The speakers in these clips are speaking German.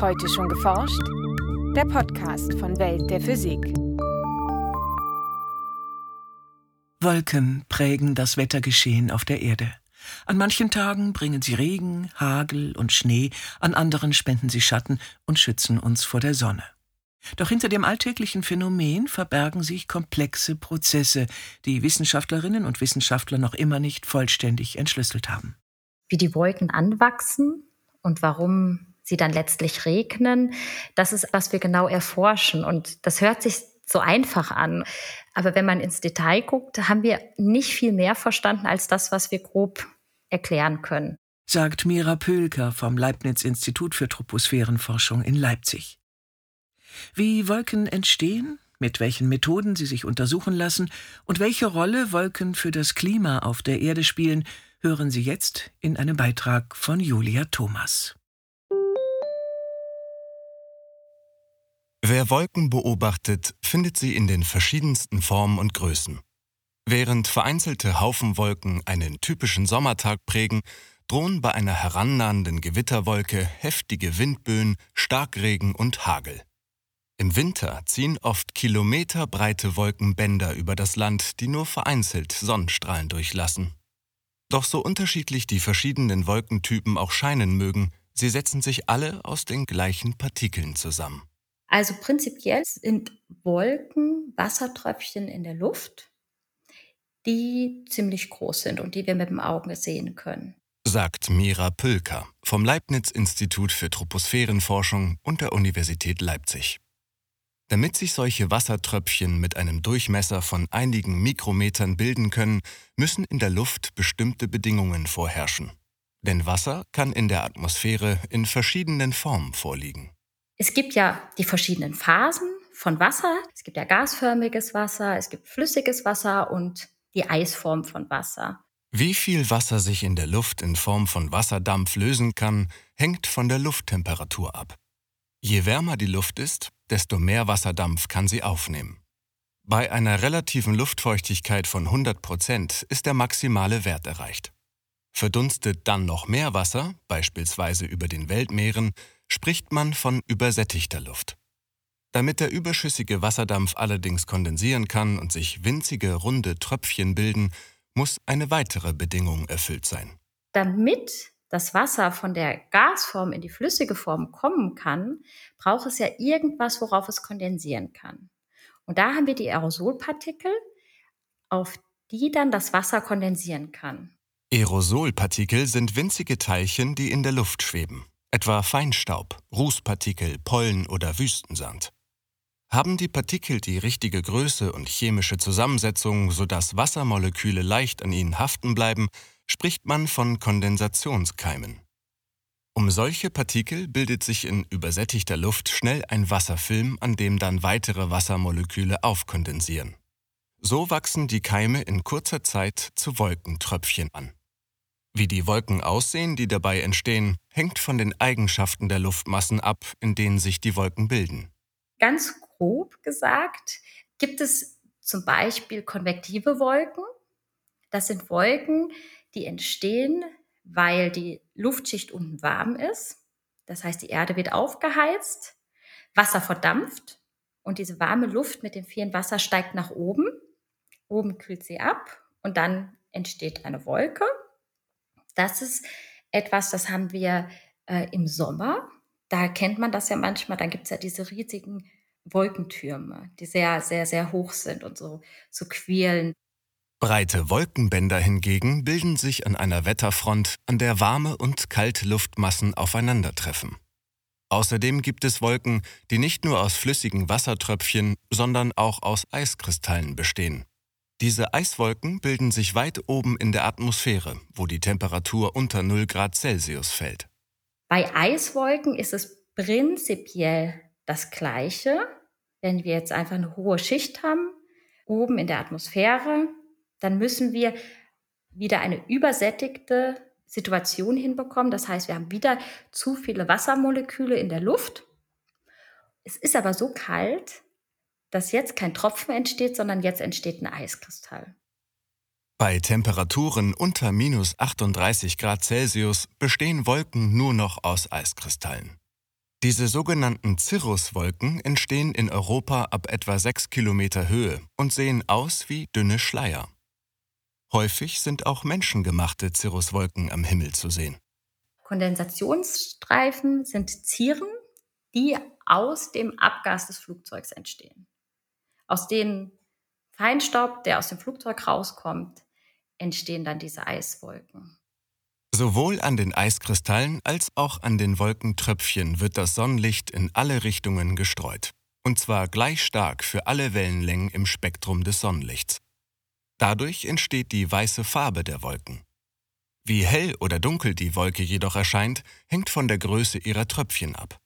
Heute schon geforscht? Der Podcast von Welt der Physik. Wolken prägen das Wettergeschehen auf der Erde. An manchen Tagen bringen sie Regen, Hagel und Schnee, an anderen spenden sie Schatten und schützen uns vor der Sonne. Doch hinter dem alltäglichen Phänomen verbergen sich komplexe Prozesse, die Wissenschaftlerinnen und Wissenschaftler noch immer nicht vollständig entschlüsselt haben. Wie die Wolken anwachsen und warum sie dann letztlich regnen, das ist, was wir genau erforschen. Und das hört sich so einfach an. Aber wenn man ins Detail guckt, haben wir nicht viel mehr verstanden als das, was wir grob erklären können. Sagt Mira Pölker vom Leibniz-Institut für Troposphärenforschung in Leipzig. Wie Wolken entstehen, mit welchen Methoden sie sich untersuchen lassen und welche Rolle Wolken für das Klima auf der Erde spielen, hören Sie jetzt in einem Beitrag von Julia Thomas. Wer Wolken beobachtet, findet sie in den verschiedensten Formen und Größen. Während vereinzelte Haufenwolken einen typischen Sommertag prägen, drohen bei einer herannahenden Gewitterwolke heftige Windböen, Starkregen und Hagel. Im Winter ziehen oft kilometerbreite Wolkenbänder über das Land, die nur vereinzelt Sonnenstrahlen durchlassen. Doch so unterschiedlich die verschiedenen Wolkentypen auch scheinen mögen, sie setzen sich alle aus den gleichen Partikeln zusammen. Also prinzipiell sind Wolken Wassertröpfchen in der Luft, die ziemlich groß sind und die wir mit dem Auge sehen können. Sagt Mira Pülker vom Leibniz-Institut für Troposphärenforschung und der Universität Leipzig. Damit sich solche Wassertröpfchen mit einem Durchmesser von einigen Mikrometern bilden können, müssen in der Luft bestimmte Bedingungen vorherrschen. Denn Wasser kann in der Atmosphäre in verschiedenen Formen vorliegen. Es gibt ja die verschiedenen Phasen von Wasser. Es gibt ja gasförmiges Wasser, es gibt flüssiges Wasser und die Eisform von Wasser. Wie viel Wasser sich in der Luft in Form von Wasserdampf lösen kann, hängt von der Lufttemperatur ab. Je wärmer die Luft ist, desto mehr Wasserdampf kann sie aufnehmen. Bei einer relativen Luftfeuchtigkeit von 100 Prozent ist der maximale Wert erreicht. Verdunstet dann noch mehr Wasser, beispielsweise über den Weltmeeren, spricht man von übersättigter Luft. Damit der überschüssige Wasserdampf allerdings kondensieren kann und sich winzige runde Tröpfchen bilden, muss eine weitere Bedingung erfüllt sein. Damit das Wasser von der Gasform in die flüssige Form kommen kann, braucht es ja irgendwas, worauf es kondensieren kann. Und da haben wir die Aerosolpartikel, auf die dann das Wasser kondensieren kann. Aerosolpartikel sind winzige Teilchen, die in der Luft schweben, etwa Feinstaub, Rußpartikel, Pollen oder Wüstensand. Haben die Partikel die richtige Größe und chemische Zusammensetzung, sodass Wassermoleküle leicht an ihnen haften bleiben, spricht man von Kondensationskeimen. Um solche Partikel bildet sich in übersättigter Luft schnell ein Wasserfilm, an dem dann weitere Wassermoleküle aufkondensieren. So wachsen die Keime in kurzer Zeit zu Wolkentröpfchen an. Wie die Wolken aussehen, die dabei entstehen, hängt von den Eigenschaften der Luftmassen ab, in denen sich die Wolken bilden. Ganz grob gesagt gibt es zum Beispiel konvektive Wolken. Das sind Wolken, die entstehen, weil die Luftschicht unten warm ist. Das heißt, die Erde wird aufgeheizt, Wasser verdampft und diese warme Luft mit dem vielen Wasser steigt nach oben. Oben kühlt sie ab und dann entsteht eine Wolke. Das ist etwas, das haben wir äh, im Sommer. Da kennt man das ja manchmal. Da gibt es ja diese riesigen Wolkentürme, die sehr, sehr, sehr hoch sind und so, so quälen. Breite Wolkenbänder hingegen bilden sich an einer Wetterfront, an der warme und kalte Luftmassen aufeinandertreffen. Außerdem gibt es Wolken, die nicht nur aus flüssigen Wassertröpfchen, sondern auch aus Eiskristallen bestehen. Diese Eiswolken bilden sich weit oben in der Atmosphäre, wo die Temperatur unter 0 Grad Celsius fällt. Bei Eiswolken ist es prinzipiell das Gleiche. Wenn wir jetzt einfach eine hohe Schicht haben, oben in der Atmosphäre, dann müssen wir wieder eine übersättigte Situation hinbekommen. Das heißt, wir haben wieder zu viele Wassermoleküle in der Luft. Es ist aber so kalt, dass jetzt kein Tropfen entsteht, sondern jetzt entsteht ein Eiskristall. Bei Temperaturen unter minus 38 Grad Celsius bestehen Wolken nur noch aus Eiskristallen. Diese sogenannten Cirruswolken entstehen in Europa ab etwa 6 Kilometer Höhe und sehen aus wie dünne Schleier. Häufig sind auch menschengemachte Cirruswolken am Himmel zu sehen. Kondensationsstreifen sind Zieren, die aus dem Abgas des Flugzeugs entstehen. Aus dem Feinstaub, der aus dem Flugzeug rauskommt, entstehen dann diese Eiswolken. Sowohl an den Eiskristallen als auch an den Wolkentröpfchen wird das Sonnenlicht in alle Richtungen gestreut. Und zwar gleich stark für alle Wellenlängen im Spektrum des Sonnenlichts. Dadurch entsteht die weiße Farbe der Wolken. Wie hell oder dunkel die Wolke jedoch erscheint, hängt von der Größe ihrer Tröpfchen ab.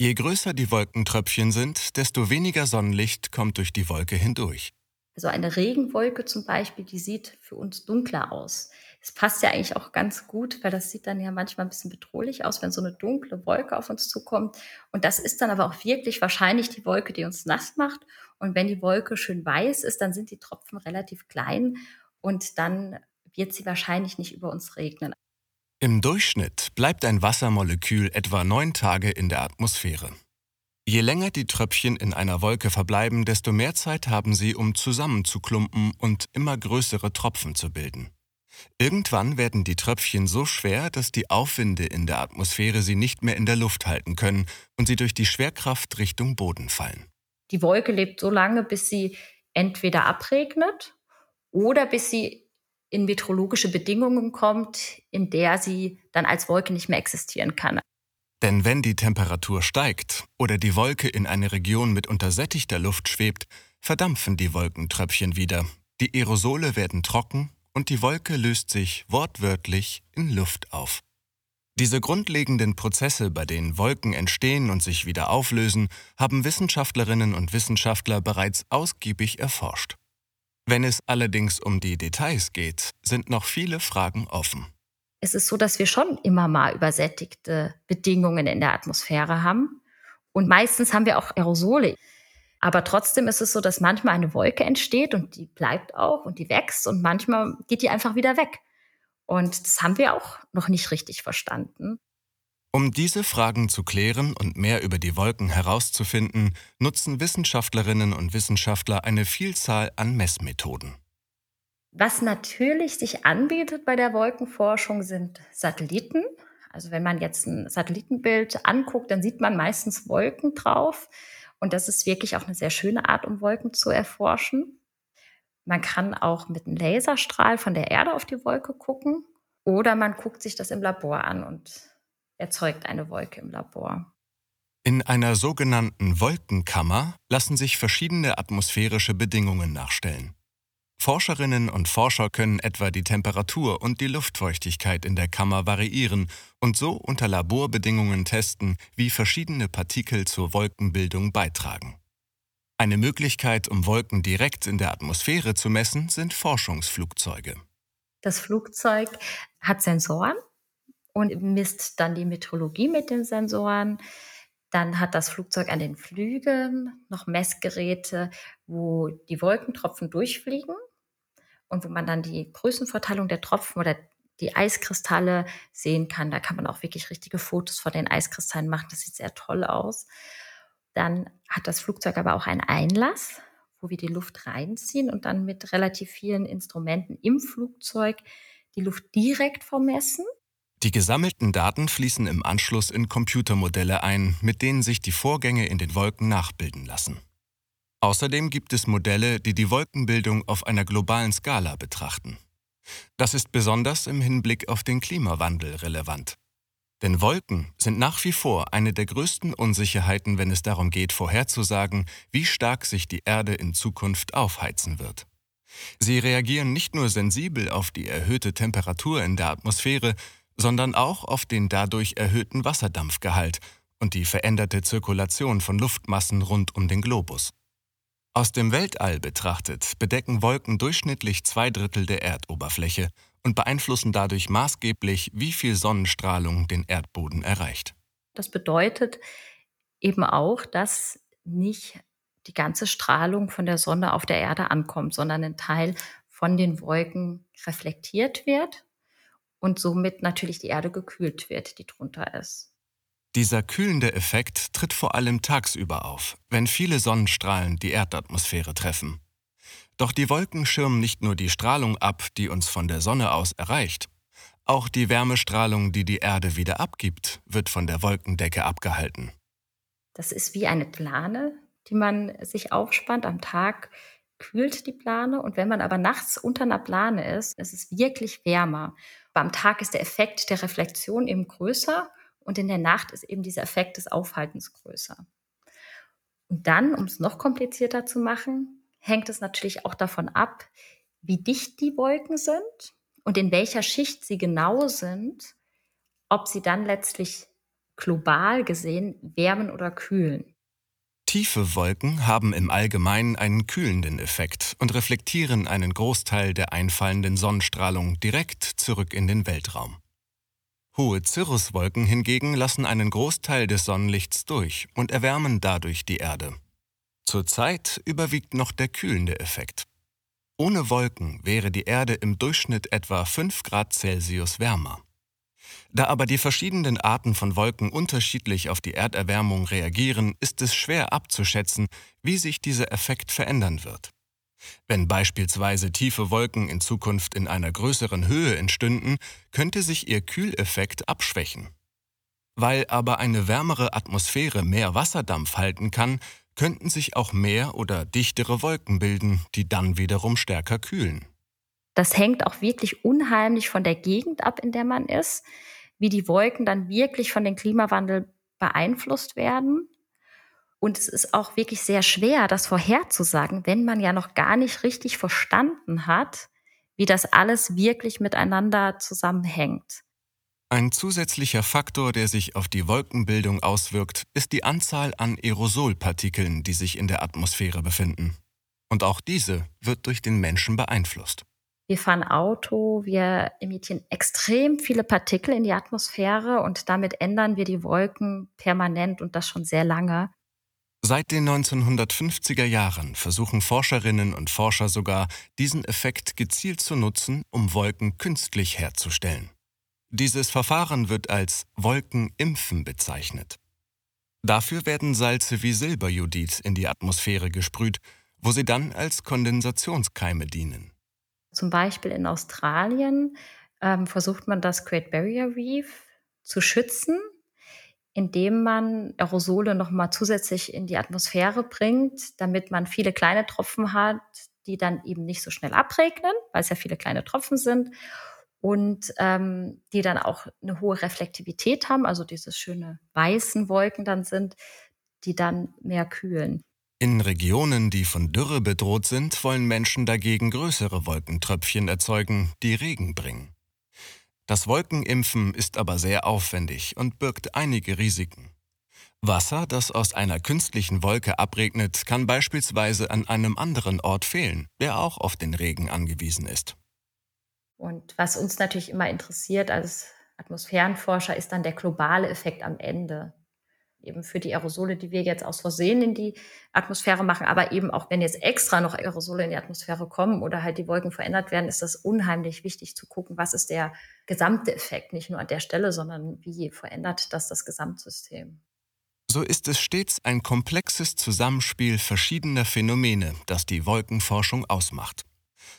Je größer die Wolkentröpfchen sind, desto weniger Sonnenlicht kommt durch die Wolke hindurch. Also eine Regenwolke zum Beispiel, die sieht für uns dunkler aus. Es passt ja eigentlich auch ganz gut, weil das sieht dann ja manchmal ein bisschen bedrohlich aus, wenn so eine dunkle Wolke auf uns zukommt. Und das ist dann aber auch wirklich wahrscheinlich die Wolke, die uns nass macht. Und wenn die Wolke schön weiß ist, dann sind die Tropfen relativ klein und dann wird sie wahrscheinlich nicht über uns regnen. Im Durchschnitt bleibt ein Wassermolekül etwa neun Tage in der Atmosphäre. Je länger die Tröpfchen in einer Wolke verbleiben, desto mehr Zeit haben sie, um zusammenzuklumpen und immer größere Tropfen zu bilden. Irgendwann werden die Tröpfchen so schwer, dass die Aufwinde in der Atmosphäre sie nicht mehr in der Luft halten können und sie durch die Schwerkraft Richtung Boden fallen. Die Wolke lebt so lange, bis sie entweder abregnet oder bis sie in meteorologische Bedingungen kommt, in der sie dann als Wolke nicht mehr existieren kann. Denn wenn die Temperatur steigt oder die Wolke in eine Region mit untersättigter Luft schwebt, verdampfen die Wolkentröpfchen wieder, die Aerosole werden trocken und die Wolke löst sich wortwörtlich in Luft auf. Diese grundlegenden Prozesse, bei denen Wolken entstehen und sich wieder auflösen, haben Wissenschaftlerinnen und Wissenschaftler bereits ausgiebig erforscht. Wenn es allerdings um die Details geht, sind noch viele Fragen offen. Es ist so, dass wir schon immer mal übersättigte Bedingungen in der Atmosphäre haben. Und meistens haben wir auch Aerosole. Aber trotzdem ist es so, dass manchmal eine Wolke entsteht und die bleibt auch und die wächst und manchmal geht die einfach wieder weg. Und das haben wir auch noch nicht richtig verstanden. Um diese Fragen zu klären und mehr über die Wolken herauszufinden, nutzen Wissenschaftlerinnen und Wissenschaftler eine Vielzahl an Messmethoden. Was natürlich sich anbietet bei der Wolkenforschung sind Satelliten. Also wenn man jetzt ein Satellitenbild anguckt, dann sieht man meistens Wolken drauf. Und das ist wirklich auch eine sehr schöne Art, um Wolken zu erforschen. Man kann auch mit einem Laserstrahl von der Erde auf die Wolke gucken oder man guckt sich das im Labor an und erzeugt eine Wolke im Labor. In einer sogenannten Wolkenkammer lassen sich verschiedene atmosphärische Bedingungen nachstellen. Forscherinnen und Forscher können etwa die Temperatur und die Luftfeuchtigkeit in der Kammer variieren und so unter Laborbedingungen testen, wie verschiedene Partikel zur Wolkenbildung beitragen. Eine Möglichkeit, um Wolken direkt in der Atmosphäre zu messen, sind Forschungsflugzeuge. Das Flugzeug hat Sensoren und misst dann die Meteorologie mit den Sensoren. Dann hat das Flugzeug an den Flügeln noch Messgeräte, wo die Wolkentropfen durchfliegen und wo man dann die Größenverteilung der Tropfen oder die Eiskristalle sehen kann. Da kann man auch wirklich richtige Fotos von den Eiskristallen machen. Das sieht sehr toll aus. Dann hat das Flugzeug aber auch einen Einlass, wo wir die Luft reinziehen und dann mit relativ vielen Instrumenten im Flugzeug die Luft direkt vermessen. Die gesammelten Daten fließen im Anschluss in Computermodelle ein, mit denen sich die Vorgänge in den Wolken nachbilden lassen. Außerdem gibt es Modelle, die die Wolkenbildung auf einer globalen Skala betrachten. Das ist besonders im Hinblick auf den Klimawandel relevant. Denn Wolken sind nach wie vor eine der größten Unsicherheiten, wenn es darum geht, vorherzusagen, wie stark sich die Erde in Zukunft aufheizen wird. Sie reagieren nicht nur sensibel auf die erhöhte Temperatur in der Atmosphäre, sondern auch auf den dadurch erhöhten Wasserdampfgehalt und die veränderte Zirkulation von Luftmassen rund um den Globus. Aus dem Weltall betrachtet bedecken Wolken durchschnittlich zwei Drittel der Erdoberfläche und beeinflussen dadurch maßgeblich, wie viel Sonnenstrahlung den Erdboden erreicht. Das bedeutet eben auch, dass nicht die ganze Strahlung von der Sonne auf der Erde ankommt, sondern ein Teil von den Wolken reflektiert wird und somit natürlich die Erde gekühlt wird, die drunter ist. Dieser kühlende Effekt tritt vor allem tagsüber auf, wenn viele Sonnenstrahlen die Erdatmosphäre treffen. Doch die Wolken schirmen nicht nur die Strahlung ab, die uns von der Sonne aus erreicht. Auch die Wärmestrahlung, die die Erde wieder abgibt, wird von der Wolkendecke abgehalten. Das ist wie eine Plane, die man sich aufspannt. Am Tag kühlt die Plane und wenn man aber nachts unter einer Plane ist, ist es wirklich wärmer. Aber am Tag ist der Effekt der Reflexion eben größer und in der Nacht ist eben dieser Effekt des Aufhaltens größer. Und dann, um es noch komplizierter zu machen, hängt es natürlich auch davon ab, wie dicht die Wolken sind und in welcher Schicht sie genau sind, ob sie dann letztlich global gesehen wärmen oder kühlen. Tiefe Wolken haben im Allgemeinen einen kühlenden Effekt und reflektieren einen Großteil der einfallenden Sonnenstrahlung direkt zurück in den Weltraum. Hohe Cirruswolken hingegen lassen einen Großteil des Sonnenlichts durch und erwärmen dadurch die Erde. Zurzeit überwiegt noch der kühlende Effekt. Ohne Wolken wäre die Erde im Durchschnitt etwa 5 Grad Celsius wärmer. Da aber die verschiedenen Arten von Wolken unterschiedlich auf die Erderwärmung reagieren, ist es schwer abzuschätzen, wie sich dieser Effekt verändern wird. Wenn beispielsweise tiefe Wolken in Zukunft in einer größeren Höhe entstünden, könnte sich ihr Kühleffekt abschwächen. Weil aber eine wärmere Atmosphäre mehr Wasserdampf halten kann, könnten sich auch mehr oder dichtere Wolken bilden, die dann wiederum stärker kühlen. Das hängt auch wirklich unheimlich von der Gegend ab, in der man ist, wie die Wolken dann wirklich von dem Klimawandel beeinflusst werden. Und es ist auch wirklich sehr schwer, das vorherzusagen, wenn man ja noch gar nicht richtig verstanden hat, wie das alles wirklich miteinander zusammenhängt. Ein zusätzlicher Faktor, der sich auf die Wolkenbildung auswirkt, ist die Anzahl an Aerosolpartikeln, die sich in der Atmosphäre befinden. Und auch diese wird durch den Menschen beeinflusst. Wir fahren Auto, wir emittieren extrem viele Partikel in die Atmosphäre und damit ändern wir die Wolken permanent und das schon sehr lange. Seit den 1950er Jahren versuchen Forscherinnen und Forscher sogar, diesen Effekt gezielt zu nutzen, um Wolken künstlich herzustellen. Dieses Verfahren wird als Wolkenimpfen bezeichnet. Dafür werden Salze wie Silberjodid in die Atmosphäre gesprüht, wo sie dann als Kondensationskeime dienen. Zum Beispiel in Australien ähm, versucht man das Great Barrier Reef zu schützen indem man Aerosole nochmal zusätzlich in die Atmosphäre bringt, damit man viele kleine Tropfen hat, die dann eben nicht so schnell abregnen, weil es ja viele kleine Tropfen sind und ähm, die dann auch eine hohe Reflektivität haben, also diese schöne weißen Wolken dann sind, die dann mehr kühlen. In Regionen, die von Dürre bedroht sind, wollen Menschen dagegen größere Wolkentröpfchen erzeugen, die Regen bringen. Das Wolkenimpfen ist aber sehr aufwendig und birgt einige Risiken. Wasser, das aus einer künstlichen Wolke abregnet, kann beispielsweise an einem anderen Ort fehlen, der auch auf den Regen angewiesen ist. Und was uns natürlich immer interessiert als Atmosphärenforscher, ist dann der globale Effekt am Ende eben für die Aerosole, die wir jetzt aus Versehen in die Atmosphäre machen, aber eben auch wenn jetzt extra noch Aerosole in die Atmosphäre kommen oder halt die Wolken verändert werden, ist das unheimlich wichtig zu gucken, was ist der gesamte Effekt, nicht nur an der Stelle, sondern wie verändert das das Gesamtsystem. So ist es stets ein komplexes Zusammenspiel verschiedener Phänomene, das die Wolkenforschung ausmacht.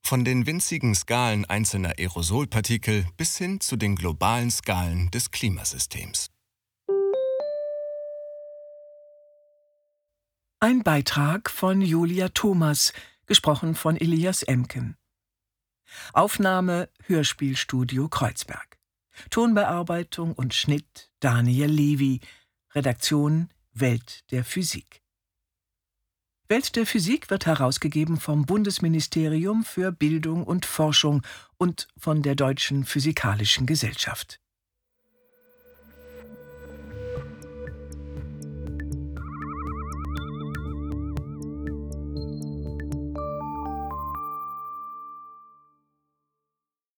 Von den winzigen Skalen einzelner Aerosolpartikel bis hin zu den globalen Skalen des Klimasystems. Ein Beitrag von Julia Thomas, gesprochen von Elias Emken. Aufnahme Hörspielstudio Kreuzberg. Tonbearbeitung und Schnitt Daniel Levy. Redaktion Welt der Physik. Welt der Physik wird herausgegeben vom Bundesministerium für Bildung und Forschung und von der Deutschen Physikalischen Gesellschaft.